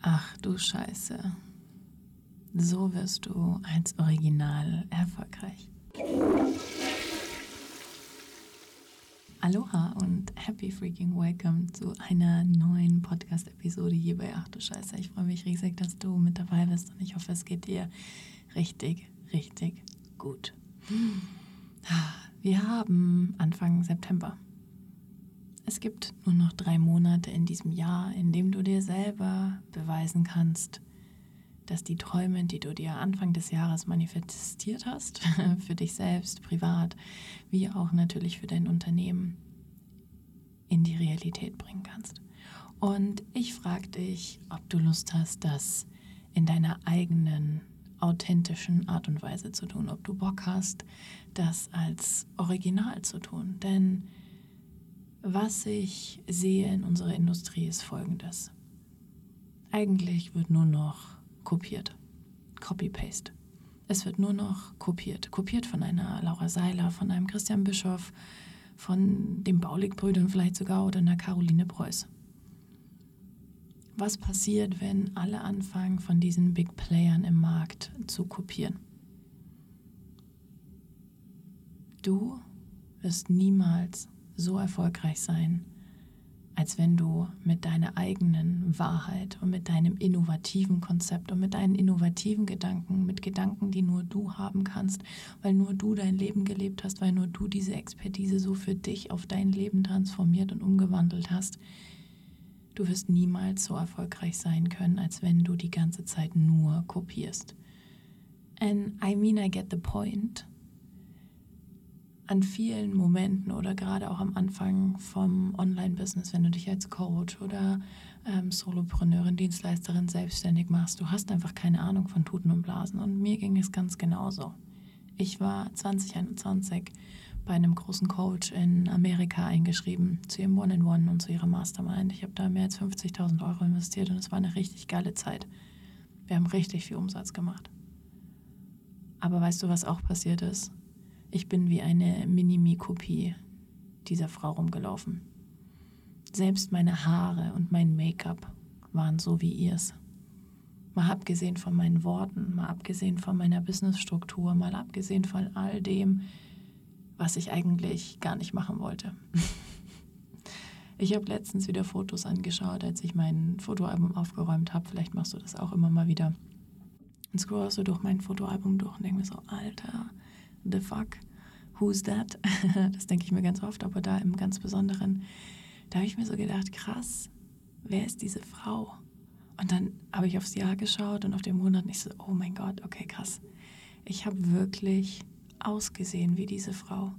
Ach du Scheiße. So wirst du als Original erfolgreich. Aloha und happy freaking welcome zu einer neuen Podcast-Episode hier bei Ach du Scheiße. Ich freue mich riesig, dass du mit dabei bist und ich hoffe, es geht dir richtig, richtig gut. Wir haben Anfang September. Es gibt nur noch drei Monate in diesem Jahr, in dem du dir selber beweisen kannst, dass die Träume, die du dir Anfang des Jahres manifestiert hast, für dich selbst, privat, wie auch natürlich für dein Unternehmen, in die Realität bringen kannst. Und ich frage dich, ob du Lust hast, das in deiner eigenen authentischen Art und Weise zu tun, ob du Bock hast, das als Original zu tun. Denn was ich sehe in unserer Industrie ist folgendes. Eigentlich wird nur noch kopiert. Copy-Paste. Es wird nur noch kopiert. Kopiert von einer Laura Seiler, von einem Christian Bischoff, von den Baulig-Brüdern vielleicht sogar oder einer Caroline Preuß. Was passiert, wenn alle anfangen, von diesen Big Playern im Markt zu kopieren? Du wirst niemals so erfolgreich sein, als wenn du mit deiner eigenen Wahrheit und mit deinem innovativen Konzept und mit deinen innovativen Gedanken, mit Gedanken, die nur du haben kannst, weil nur du dein Leben gelebt hast, weil nur du diese Expertise so für dich auf dein Leben transformiert und umgewandelt hast, du wirst niemals so erfolgreich sein können, als wenn du die ganze Zeit nur kopierst. And I mean, I get the point an vielen Momenten oder gerade auch am Anfang vom Online-Business, wenn du dich als Coach oder ähm, Solopreneurin, Dienstleisterin selbstständig machst, du hast einfach keine Ahnung von Tuten und Blasen. Und mir ging es ganz genauso. Ich war 2021 bei einem großen Coach in Amerika eingeschrieben zu ihrem One-in-One und zu ihrer Mastermind. Ich habe da mehr als 50.000 Euro investiert und es war eine richtig geile Zeit. Wir haben richtig viel Umsatz gemacht. Aber weißt du, was auch passiert ist? Ich bin wie eine Minimi-Kopie dieser Frau rumgelaufen. Selbst meine Haare und mein Make-up waren so wie ihrs. Mal abgesehen von meinen Worten, mal abgesehen von meiner Businessstruktur, mal abgesehen von all dem, was ich eigentlich gar nicht machen wollte. Ich habe letztens wieder Fotos angeschaut, als ich mein Fotoalbum aufgeräumt habe. Vielleicht machst du das auch immer mal wieder. Und scrollst du durch mein Fotoalbum durch und denke mir so, Alter, the fuck, who's that? Das denke ich mir ganz oft, aber da im ganz Besonderen. Da habe ich mir so gedacht, krass, wer ist diese Frau? Und dann habe ich aufs Jahr geschaut und auf den Monat und ich so, oh mein Gott, okay, krass. Ich habe wirklich ausgesehen wie diese Frau.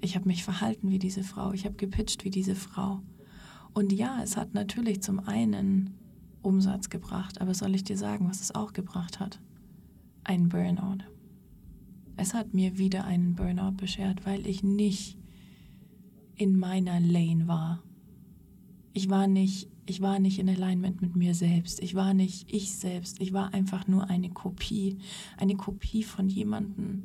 Ich habe mich verhalten wie diese Frau. Ich habe gepitcht wie diese Frau. Und ja, es hat natürlich zum einen Umsatz gebracht, aber soll ich dir sagen, was es auch gebracht hat? Ein Burnout. Es hat mir wieder einen Burnout beschert, weil ich nicht in meiner Lane war. Ich war nicht, ich war nicht in Alignment mit mir selbst. Ich war nicht ich selbst. Ich war einfach nur eine Kopie, eine Kopie von jemandem,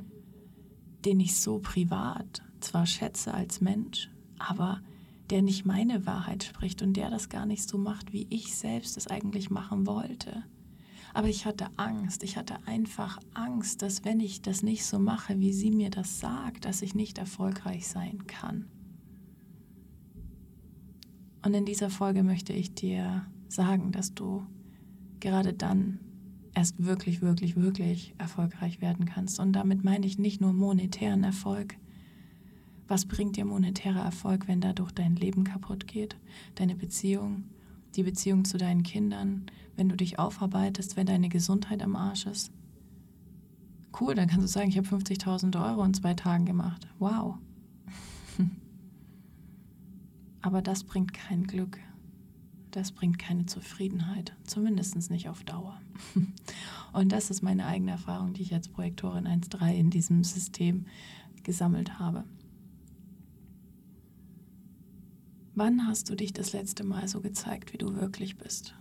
den ich so privat zwar schätze als Mensch, aber der nicht meine Wahrheit spricht und der das gar nicht so macht, wie ich selbst es eigentlich machen wollte. Aber ich hatte Angst. Ich hatte einfach Angst, dass wenn ich das nicht so mache, wie sie mir das sagt, dass ich nicht erfolgreich sein kann. Und in dieser Folge möchte ich dir sagen, dass du gerade dann erst wirklich, wirklich, wirklich erfolgreich werden kannst. Und damit meine ich nicht nur monetären Erfolg. Was bringt dir monetärer Erfolg, wenn dadurch dein Leben kaputt geht, deine Beziehung, die Beziehung zu deinen Kindern, wenn du dich aufarbeitest, wenn deine Gesundheit am Arsch ist. Cool, dann kannst du sagen, ich habe 50.000 Euro in zwei Tagen gemacht. Wow. Aber das bringt kein Glück. Das bringt keine Zufriedenheit. Zumindest nicht auf Dauer. Und das ist meine eigene Erfahrung, die ich als Projektorin 1.3 in diesem System gesammelt habe. Wann hast du dich das letzte Mal so gezeigt, wie du wirklich bist?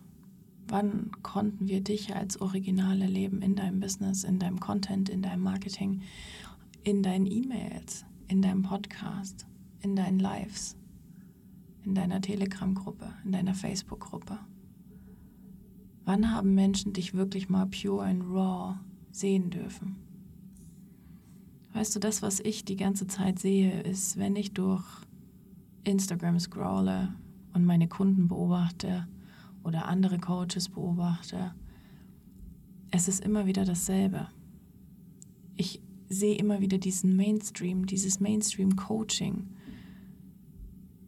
Wann konnten wir dich als Original erleben in deinem Business, in deinem Content, in deinem Marketing, in deinen E-Mails, in deinem Podcast, in deinen Lives, in deiner Telegram-Gruppe, in deiner Facebook-Gruppe? Wann haben Menschen dich wirklich mal pure and raw sehen dürfen? Weißt du, das, was ich die ganze Zeit sehe, ist, wenn ich durch Instagram scrolle und meine Kunden beobachte oder andere Coaches beobachte, es ist immer wieder dasselbe. Ich sehe immer wieder diesen Mainstream, dieses Mainstream-Coaching.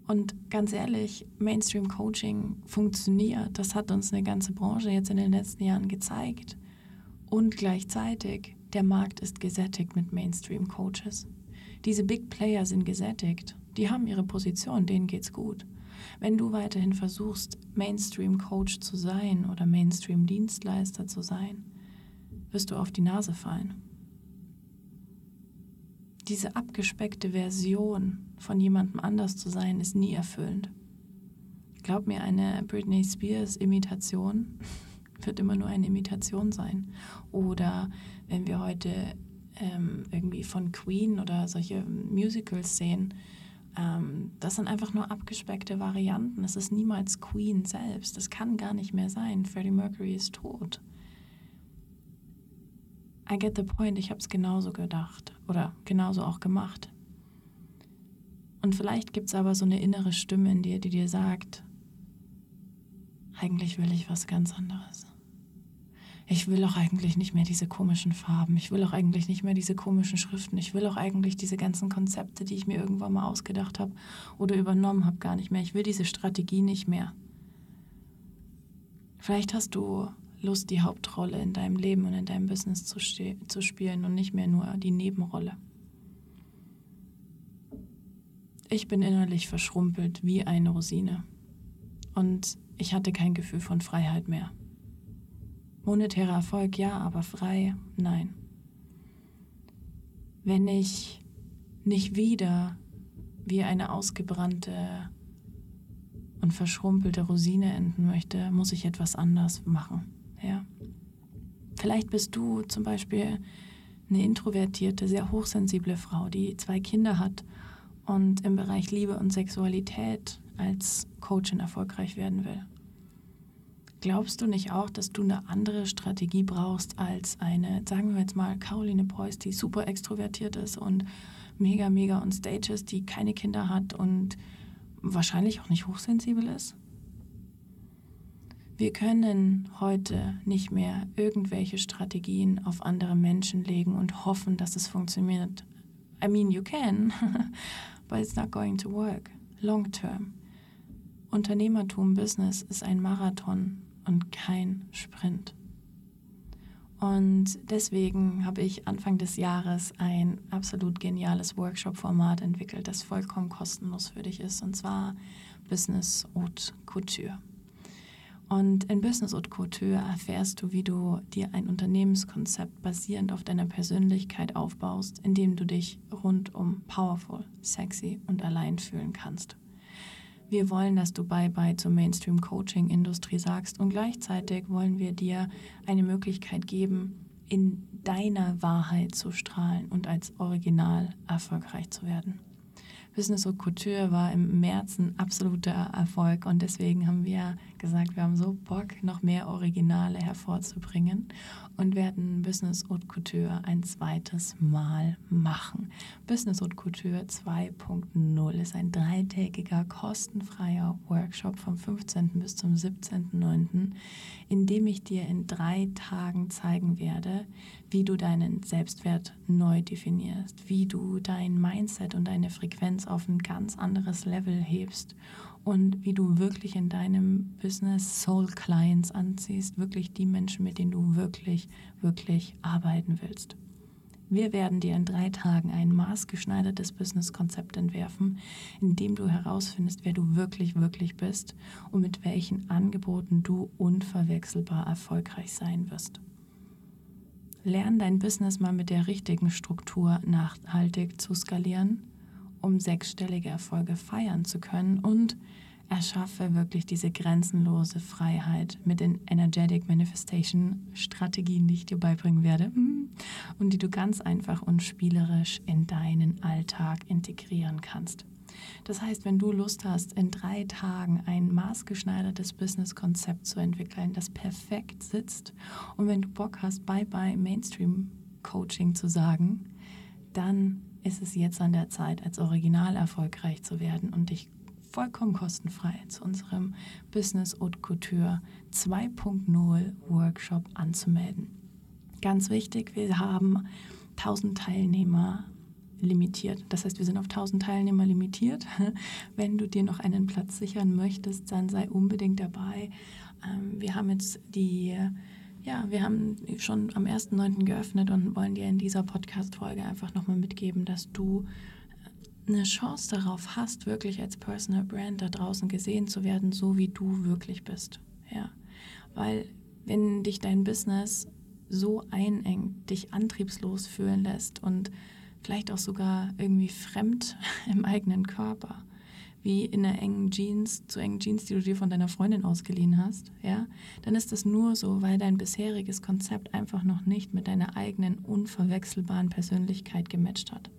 Und ganz ehrlich, Mainstream-Coaching funktioniert. Das hat uns eine ganze Branche jetzt in den letzten Jahren gezeigt. Und gleichzeitig, der Markt ist gesättigt mit Mainstream-Coaches. Diese Big Player sind gesättigt. Die haben ihre Position, denen geht's gut. Wenn du weiterhin versuchst, Mainstream-Coach zu sein oder Mainstream-Dienstleister zu sein, wirst du auf die Nase fallen. Diese abgespeckte Version von jemandem anders zu sein, ist nie erfüllend. Glaub mir, eine Britney Spears Imitation wird immer nur eine Imitation sein. Oder wenn wir heute ähm, irgendwie von Queen oder solche Musicals sehen, ähm, das sind einfach nur abgespeckte Varianten. Es ist niemals Queen selbst. Das kann gar nicht mehr sein. Freddie Mercury ist tot. I get the point, ich habe es genauso gedacht oder genauso auch gemacht. Und vielleicht gibt es aber so eine innere Stimme in dir, die dir sagt, eigentlich will ich was ganz anderes. Ich will auch eigentlich nicht mehr diese komischen Farben. Ich will auch eigentlich nicht mehr diese komischen Schriften. Ich will auch eigentlich diese ganzen Konzepte, die ich mir irgendwann mal ausgedacht habe oder übernommen habe, gar nicht mehr. Ich will diese Strategie nicht mehr. Vielleicht hast du Lust, die Hauptrolle in deinem Leben und in deinem Business zu, zu spielen und nicht mehr nur die Nebenrolle. Ich bin innerlich verschrumpelt wie eine Rosine und ich hatte kein Gefühl von Freiheit mehr. Monetärer Erfolg ja, aber frei nein. Wenn ich nicht wieder wie eine ausgebrannte und verschrumpelte Rosine enden möchte, muss ich etwas anders machen. Ja. Vielleicht bist du zum Beispiel eine introvertierte, sehr hochsensible Frau, die zwei Kinder hat und im Bereich Liebe und Sexualität als Coachin erfolgreich werden will. Glaubst du nicht auch, dass du eine andere Strategie brauchst als eine, sagen wir jetzt mal, Caroline Preuß, die super extrovertiert ist und mega, mega on stage ist, die keine Kinder hat und wahrscheinlich auch nicht hochsensibel ist? Wir können heute nicht mehr irgendwelche Strategien auf andere Menschen legen und hoffen, dass es funktioniert. I mean, you can, but it's not going to work long term. Unternehmertum, Business ist ein Marathon und kein Sprint. Und deswegen habe ich Anfang des Jahres ein absolut geniales Workshop-Format entwickelt, das vollkommen kostenlos für dich ist, und zwar Business Haute Couture. Und in Business Haute Couture erfährst du, wie du dir ein Unternehmenskonzept basierend auf deiner Persönlichkeit aufbaust, in dem du dich rundum powerful, sexy und allein fühlen kannst. Wir wollen, dass du Bye-bye zur Mainstream-Coaching-Industrie sagst und gleichzeitig wollen wir dir eine Möglichkeit geben, in deiner Wahrheit zu strahlen und als Original erfolgreich zu werden. Business Haute Couture war im März ein absoluter Erfolg und deswegen haben wir gesagt, wir haben so Bock, noch mehr Originale hervorzubringen und werden Business Haute Couture ein zweites Mal machen. Business Haute Couture 2.0 ist ein dreitägiger kostenfreier Workshop vom 15. bis zum 17.09., in dem ich dir in drei Tagen zeigen werde, wie du deinen Selbstwert neu definierst, wie du dein Mindset und deine Frequenz auf ein ganz anderes Level hebst und wie du wirklich in deinem Business Soul Clients anziehst, wirklich die Menschen, mit denen du wirklich, wirklich arbeiten willst. Wir werden dir in drei Tagen ein maßgeschneidertes Business-Konzept entwerfen, in dem du herausfindest, wer du wirklich, wirklich bist und mit welchen Angeboten du unverwechselbar erfolgreich sein wirst. Lern dein Business mal mit der richtigen Struktur nachhaltig zu skalieren, um sechsstellige Erfolge feiern zu können und erschaffe wirklich diese grenzenlose Freiheit mit den Energetic Manifestation Strategien, die ich dir beibringen werde hm, und die du ganz einfach und spielerisch in deinen Alltag integrieren kannst. Das heißt, wenn du Lust hast, in drei Tagen ein maßgeschneidertes Business-Konzept zu entwickeln, das perfekt sitzt, und wenn du Bock hast, Bye-bye Mainstream-Coaching zu sagen, dann ist es jetzt an der Zeit, als Original erfolgreich zu werden und dich vollkommen kostenfrei zu unserem Business Haute Couture 2.0 Workshop anzumelden. Ganz wichtig, wir haben 1000 Teilnehmer limitiert. Das heißt, wir sind auf 1000 Teilnehmer limitiert. Wenn du dir noch einen Platz sichern möchtest, dann sei unbedingt dabei. Ähm, wir haben jetzt die, ja, wir haben schon am 1.9. geöffnet und wollen dir in dieser Podcast-Folge einfach nochmal mitgeben, dass du eine Chance darauf hast, wirklich als Personal Brand da draußen gesehen zu werden, so wie du wirklich bist. Ja, weil wenn dich dein Business so einengt, dich antriebslos fühlen lässt und vielleicht auch sogar irgendwie fremd im eigenen Körper, wie in einer engen Jeans, zu engen Jeans, die du dir von deiner Freundin ausgeliehen hast, ja, dann ist das nur so, weil dein bisheriges Konzept einfach noch nicht mit deiner eigenen unverwechselbaren Persönlichkeit gematcht hat.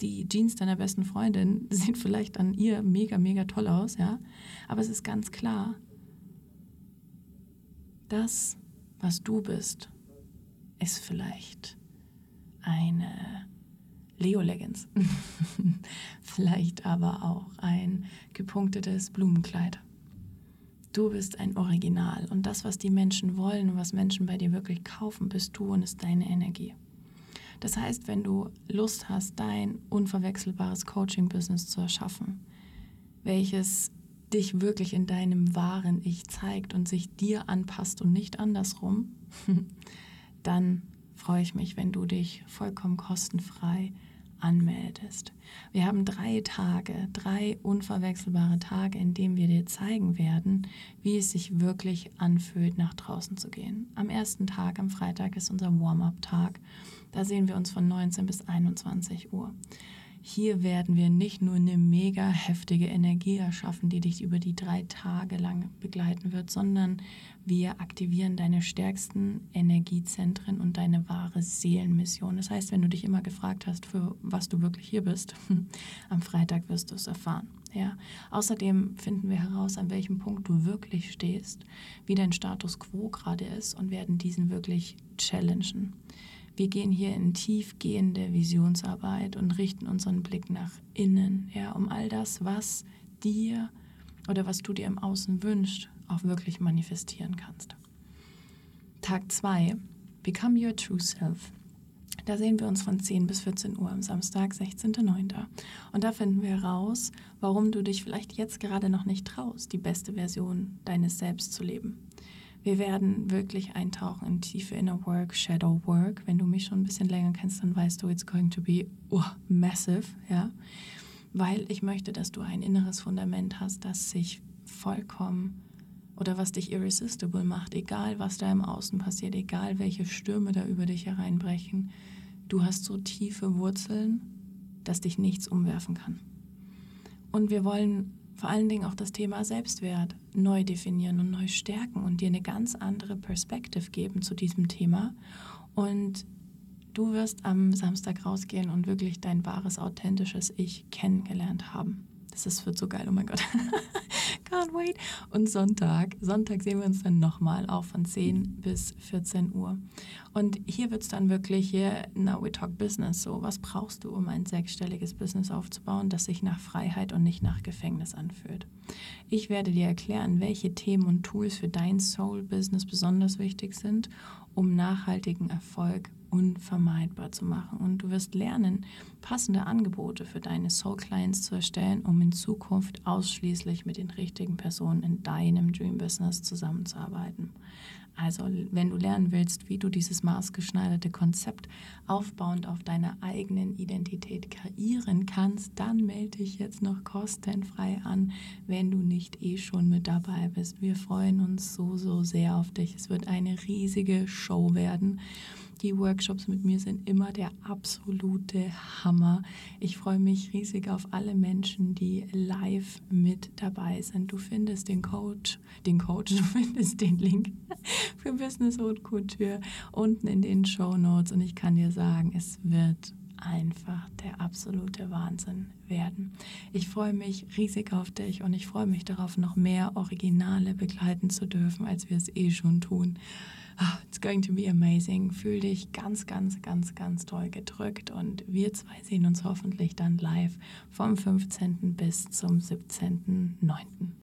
Die Jeans deiner besten Freundin sehen vielleicht an ihr mega, mega toll aus, ja, aber es ist ganz klar, das, was du bist, ist vielleicht eine Leo Leggings. Vielleicht aber auch ein gepunktetes Blumenkleid. Du bist ein Original und das, was die Menschen wollen und was Menschen bei dir wirklich kaufen, bist du und ist deine Energie. Das heißt, wenn du Lust hast, dein unverwechselbares Coaching-Business zu erschaffen, welches dich wirklich in deinem wahren Ich zeigt und sich dir anpasst und nicht andersrum, dann freue ich mich, wenn du dich vollkommen kostenfrei anmeldest. Wir haben drei Tage, drei unverwechselbare Tage, in denen wir dir zeigen werden, wie es sich wirklich anfühlt, nach draußen zu gehen. Am ersten Tag, am Freitag, ist unser Warm-up-Tag. Da sehen wir uns von 19 bis 21 Uhr. Hier werden wir nicht nur eine mega heftige Energie erschaffen, die dich über die drei Tage lang begleiten wird, sondern wir aktivieren deine stärksten Energiezentren und deine wahre Seelenmission. Das heißt, wenn du dich immer gefragt hast, für was du wirklich hier bist, am Freitag wirst du es erfahren. Ja. Außerdem finden wir heraus, an welchem Punkt du wirklich stehst, wie dein Status quo gerade ist und werden diesen wirklich challengen. Wir gehen hier in tiefgehende Visionsarbeit und richten unseren Blick nach innen, ja, um all das, was dir oder was du dir im Außen wünschst, auch wirklich manifestieren kannst. Tag 2, Become Your True Self. Da sehen wir uns von 10 bis 14 Uhr am Samstag, 16.09. Und da finden wir heraus, warum du dich vielleicht jetzt gerade noch nicht traust, die beste Version deines Selbst zu leben. Wir werden wirklich eintauchen in tiefe Inner Work, Shadow Work. Wenn du mich schon ein bisschen länger kennst, dann weißt du, it's going to be oh, massive, ja. Weil ich möchte, dass du ein inneres Fundament hast, das sich vollkommen oder was dich irresistible macht, egal was da im Außen passiert, egal welche Stürme da über dich hereinbrechen. Du hast so tiefe Wurzeln, dass dich nichts umwerfen kann. Und wir wollen vor allen Dingen auch das Thema Selbstwert neu definieren und neu stärken und dir eine ganz andere Perspektive geben zu diesem Thema. Und du wirst am Samstag rausgehen und wirklich dein wahres, authentisches Ich kennengelernt haben. Das ist, wird so geil, oh mein Gott. Can't wait. Und Sonntag, Sonntag sehen wir uns dann nochmal auch von 10 bis 14 Uhr. Und hier wird es dann wirklich hier, now we talk business, so, was brauchst du, um ein sechsstelliges Business aufzubauen, das sich nach Freiheit und nicht nach Gefängnis anfühlt. Ich werde dir erklären, welche Themen und Tools für dein Soul-Business besonders wichtig sind, um nachhaltigen Erfolg unvermeidbar zu machen. Und du wirst lernen, passende Angebote für deine Soul Clients zu erstellen, um in Zukunft ausschließlich mit den richtigen Personen in deinem Dream Business zusammenzuarbeiten. Also, wenn du lernen willst, wie du dieses maßgeschneiderte Konzept aufbauend auf deiner eigenen Identität kreieren kannst, dann melde dich jetzt noch kostenfrei an, wenn du nicht eh schon mit dabei bist. Wir freuen uns so, so sehr auf dich. Es wird eine riesige Show werden. Die Workshops mit mir sind immer der absolute Hammer. Ich freue mich riesig auf alle Menschen, die live mit dabei sind. Du findest den Coach, den Coach, du findest den Link für Business Haute Couture unten in den Show Notes und ich kann dir sagen, es wird einfach der absolute Wahnsinn werden. Ich freue mich riesig auf dich und ich freue mich darauf, noch mehr Originale begleiten zu dürfen, als wir es eh schon tun. Oh, it's going to be amazing. Fühl dich ganz, ganz, ganz, ganz toll gedrückt und wir zwei sehen uns hoffentlich dann live vom 15. bis zum 17.09.